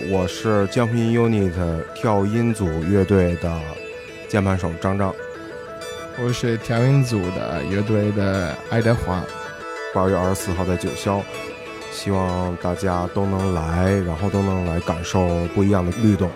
我是江平 UNIT 跳音组乐队的键盘手张张。我是调音组的乐队的爱德华。八月二十四号在九霄，希望大家都能来，然后都能来感受不一样的律动。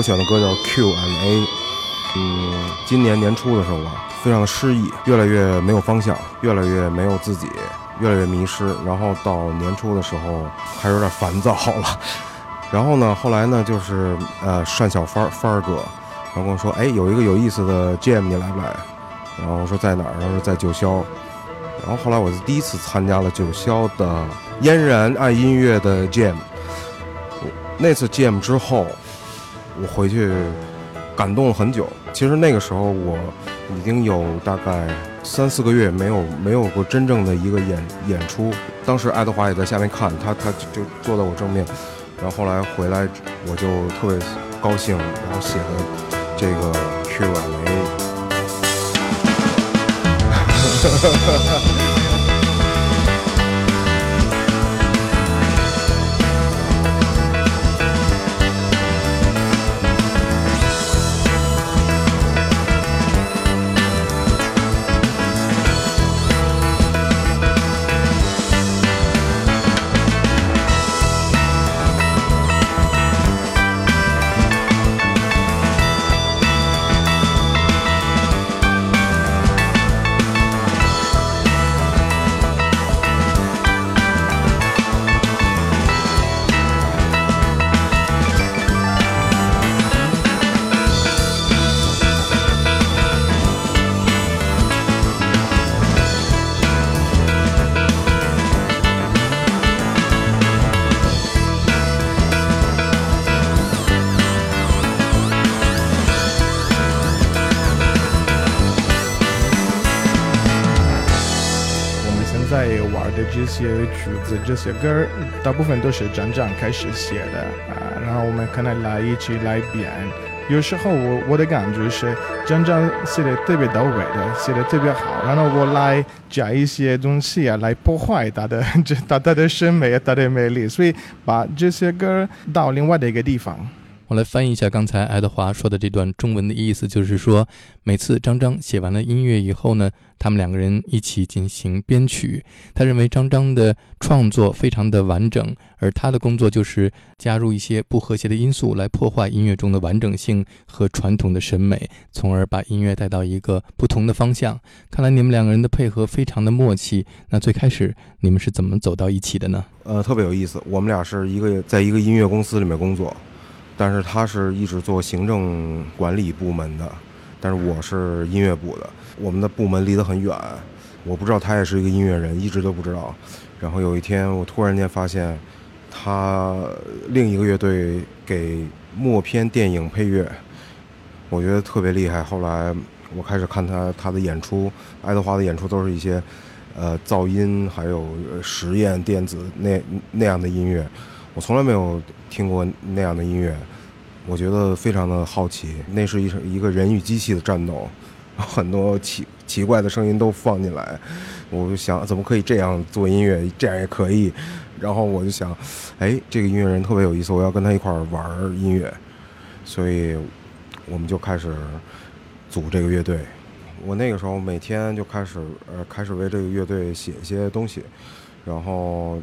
我选的歌叫 QMA，嗯，今年年初的时候吧，非常失意，越来越没有方向，越来越没有自己，越来越迷失。然后到年初的时候，还有点烦躁了。然后呢，后来呢，就是呃，单小帆帆儿哥，然后跟我说，哎，有一个有意思的 Jam，你来不来？然后我说在哪儿？他说在九霄。然后后来我是第一次参加了九霄的嫣然爱音乐的 Jam。那次 Jam 之后。我回去感动了很久。其实那个时候我已经有大概三四个月没有没有过真正的一个演演出。当时爱德华也在下面看，他他就坐在我正面。然后后来回来，我就特别高兴，然后写的这个 Q&A。在这些曲子、这些歌，大部分都是张张开始写的啊，然后我们可能来一起来编。有时候我我的感觉是张张写的特别到位的，写的特别好，然后我来加一些东西啊，来破坏他的 这他他的审美、他的魅力，所以把这些歌到另外的一个地方。我来翻译一下刚才爱德华说的这段中文的意思，就是说，每次张张写完了音乐以后呢，他们两个人一起进行编曲。他认为张张的创作非常的完整，而他的工作就是加入一些不和谐的因素来破坏音乐中的完整性和传统的审美，从而把音乐带到一个不同的方向。看来你们两个人的配合非常的默契。那最开始你们是怎么走到一起的呢？呃，特别有意思。我们俩是一个在一个音乐公司里面工作。但是他是一直做行政管理部门的，但是我是音乐部的，我们的部门离得很远，我不知道他也是一个音乐人，一直都不知道。然后有一天，我突然间发现，他另一个乐队给默片电影配乐，我觉得特别厉害。后来我开始看他他的演出，爱德华的演出都是一些呃噪音还有实验电子那那样的音乐。我从来没有听过那样的音乐，我觉得非常的好奇。那是一一个人与机器的战斗，很多奇奇怪的声音都放进来。我就想，怎么可以这样做音乐？这样也可以。然后我就想，哎，这个音乐人特别有意思，我要跟他一块儿玩音乐。所以，我们就开始组这个乐队。我那个时候每天就开始呃，开始为这个乐队写一些东西，然后。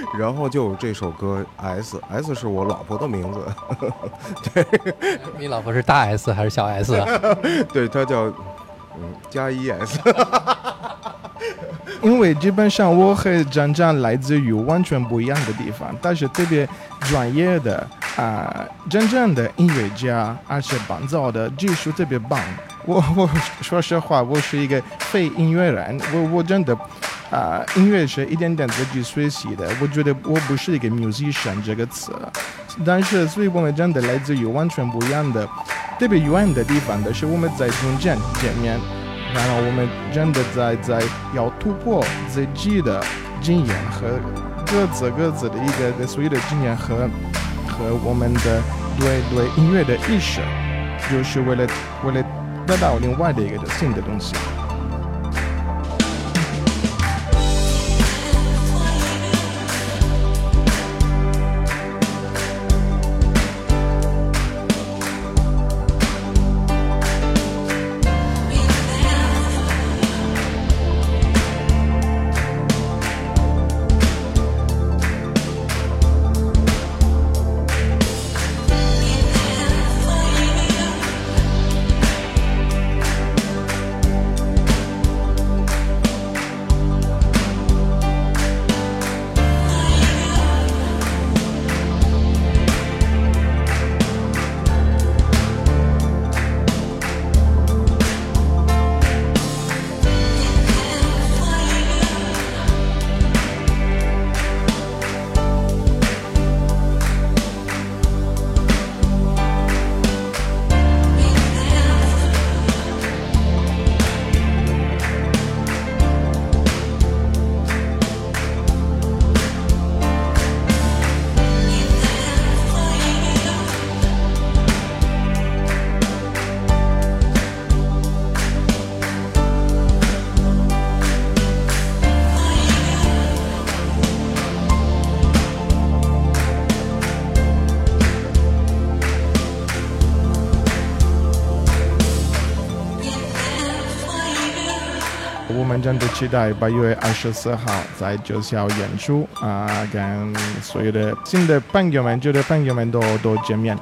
然后就这首歌 S，S 是我老婆的名字。对，你老婆是大 S 还是小 S 啊？对，她叫嗯加一 S。因为基本上我和张张来自于完全不一样的地方，但是特别专业的啊，真正的音乐家，而且伴奏的技术特别棒。我我说实话，我是一个非音乐人，我我真的。啊，音乐是一点点自己学习的。我觉得我不是一个 musician 这个词，但是所以我们真的来自于完全不一样的、特别远的地方的是我们在中间见面，然后我们真的在在要突破自己的经验和各自各自的一个的所有的经验和和我们的对对音乐的意识，就是为了为了得到另外的一个新的东西。我们真的期待八月二十四号在九霄演出啊，跟所有的新的朋友们、旧的朋友们都都见面。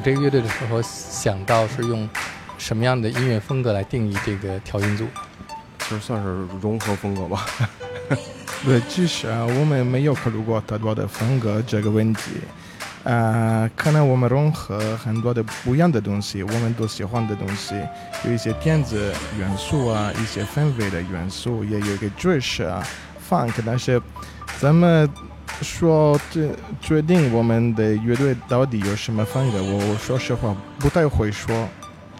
组这个乐队的时候，想到是用什么样的音乐风格来定义这个调音组？其实算是融合风格吧。对，其实啊，我们没有考虑过太多的风格这个问题。呃，可能我们融合很多的不一样的东西，我们都喜欢的东西，有一些电子元素啊，一些氛围的元素，也有一个爵士啊，funk。但是，咱们说这决定我们的乐队到底有什么风格，我我说实话不太会说。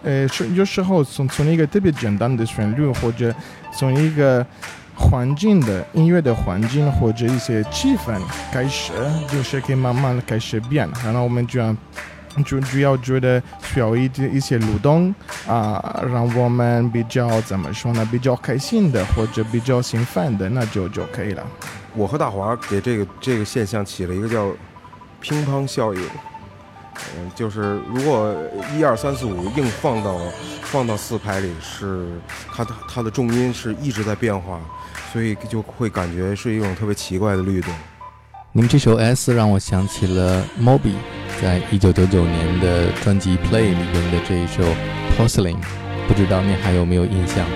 呃，是有时候从从一个特别简单的旋律，或者从一个。环境的音乐的环境或者一些气氛开始，就是可以慢慢开始变。然后我们就就主要觉得需要一点一些蠕动啊，让我们比较怎么说呢？比较开心的或者比较兴奋的，那就就可以了。我和大华给这个这个现象起了一个叫乒乓效应。嗯，就是如果一二三四五硬放到放到四拍里，是它的它的重音是一直在变化。所以就会感觉是一种特别奇怪的律动。你们这首 S 让我想起了 Moby 在一九九九年的专辑 Play 里面的这一首 Porcelain，不知道你还有没有印象？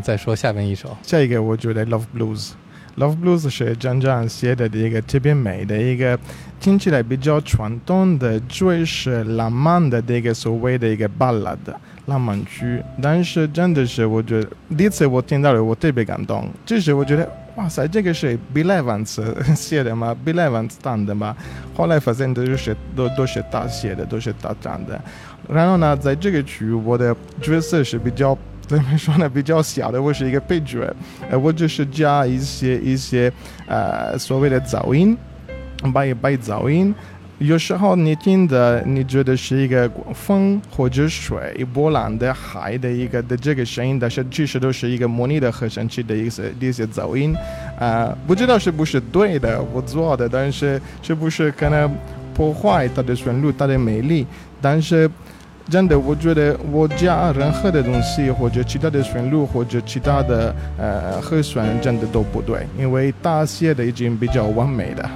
再说下面一首。下一个我觉得 Love Blues。Love Blues 是张张写的一个特别美的一个听起来比较传统的爵士浪漫的这个所谓的一个 ballad 浪漫曲，但是真的是我觉得第一次我听到了我特别感动，就是我觉得哇塞，这个是 Bill Evans 写的吗？Bill Evans 唱的吗？后来发现都是都都是他写的，都是他唱的。然后呢，在这个曲我的角色是比较。怎么说呢？比较小的，我是一个配角，呃，我就是加一些一些呃所谓的噪音，白白噪音。有时候你听的，你觉得是一个风或者水波浪的海的一个的这个声音，但是其实都是一个模拟的合成器的一些一些噪音。啊，不知道是不是对的，我做的，但是是不是可能破坏它的旋律、它的美丽？但是。真的，我觉得我加任何的东西，或者其他的旋律，或者其他的呃和弦，真的都不对，因为大写的已经比较完美了。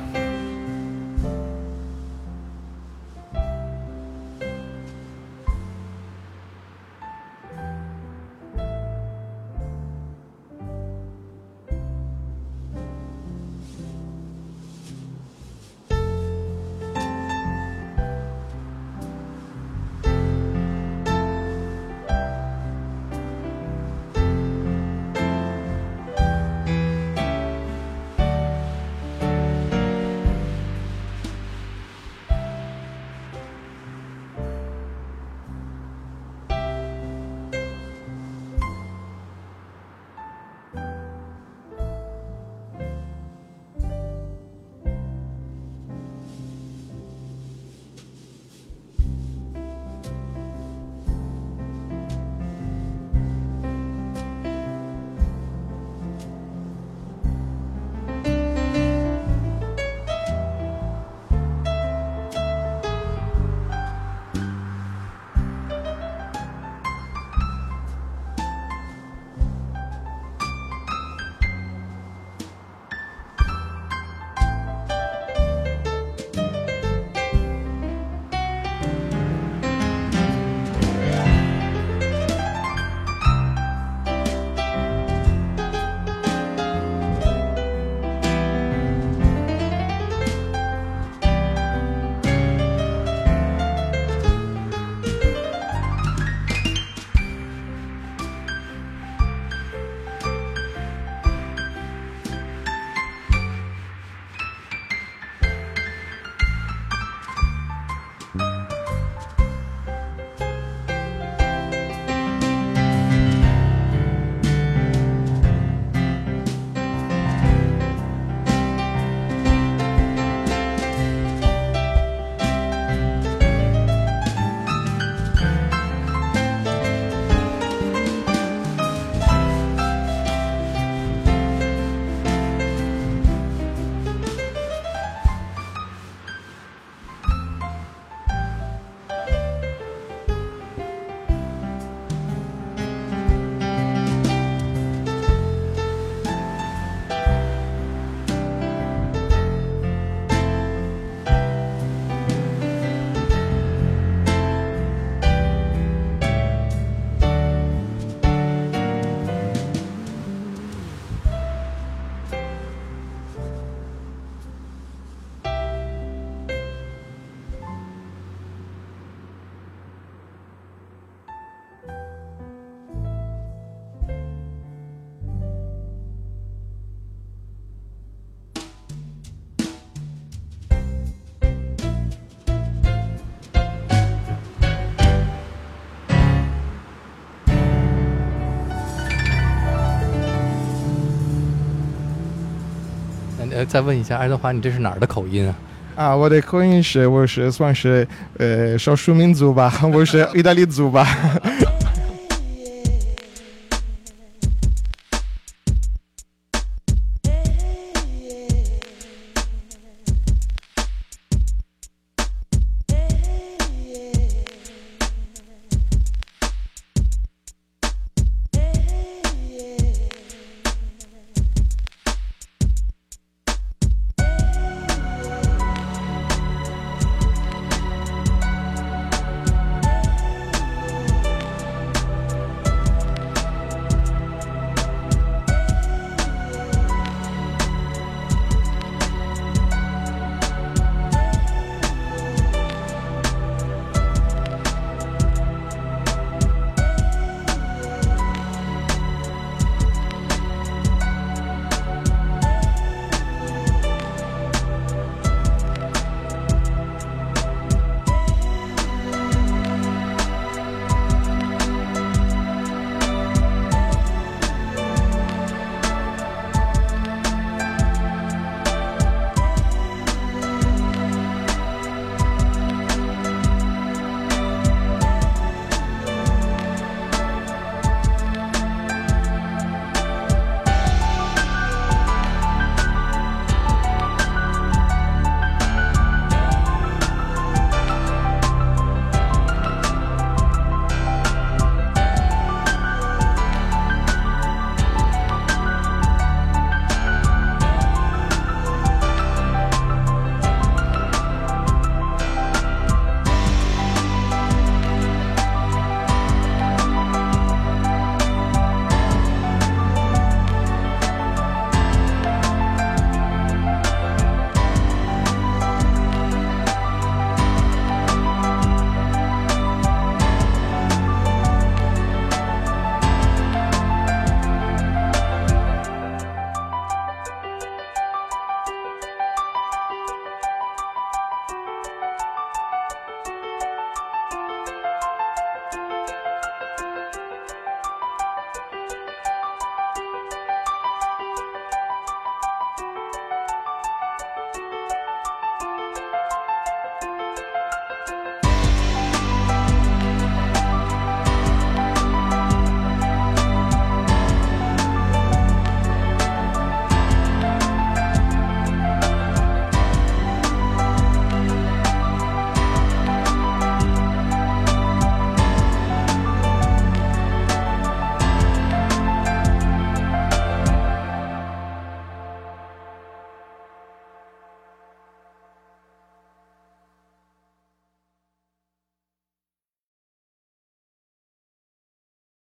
呃，再问一下爱德华，你这是哪儿的口音啊？啊，我的口音是，我是算是呃少数民族吧，我是意大利族吧。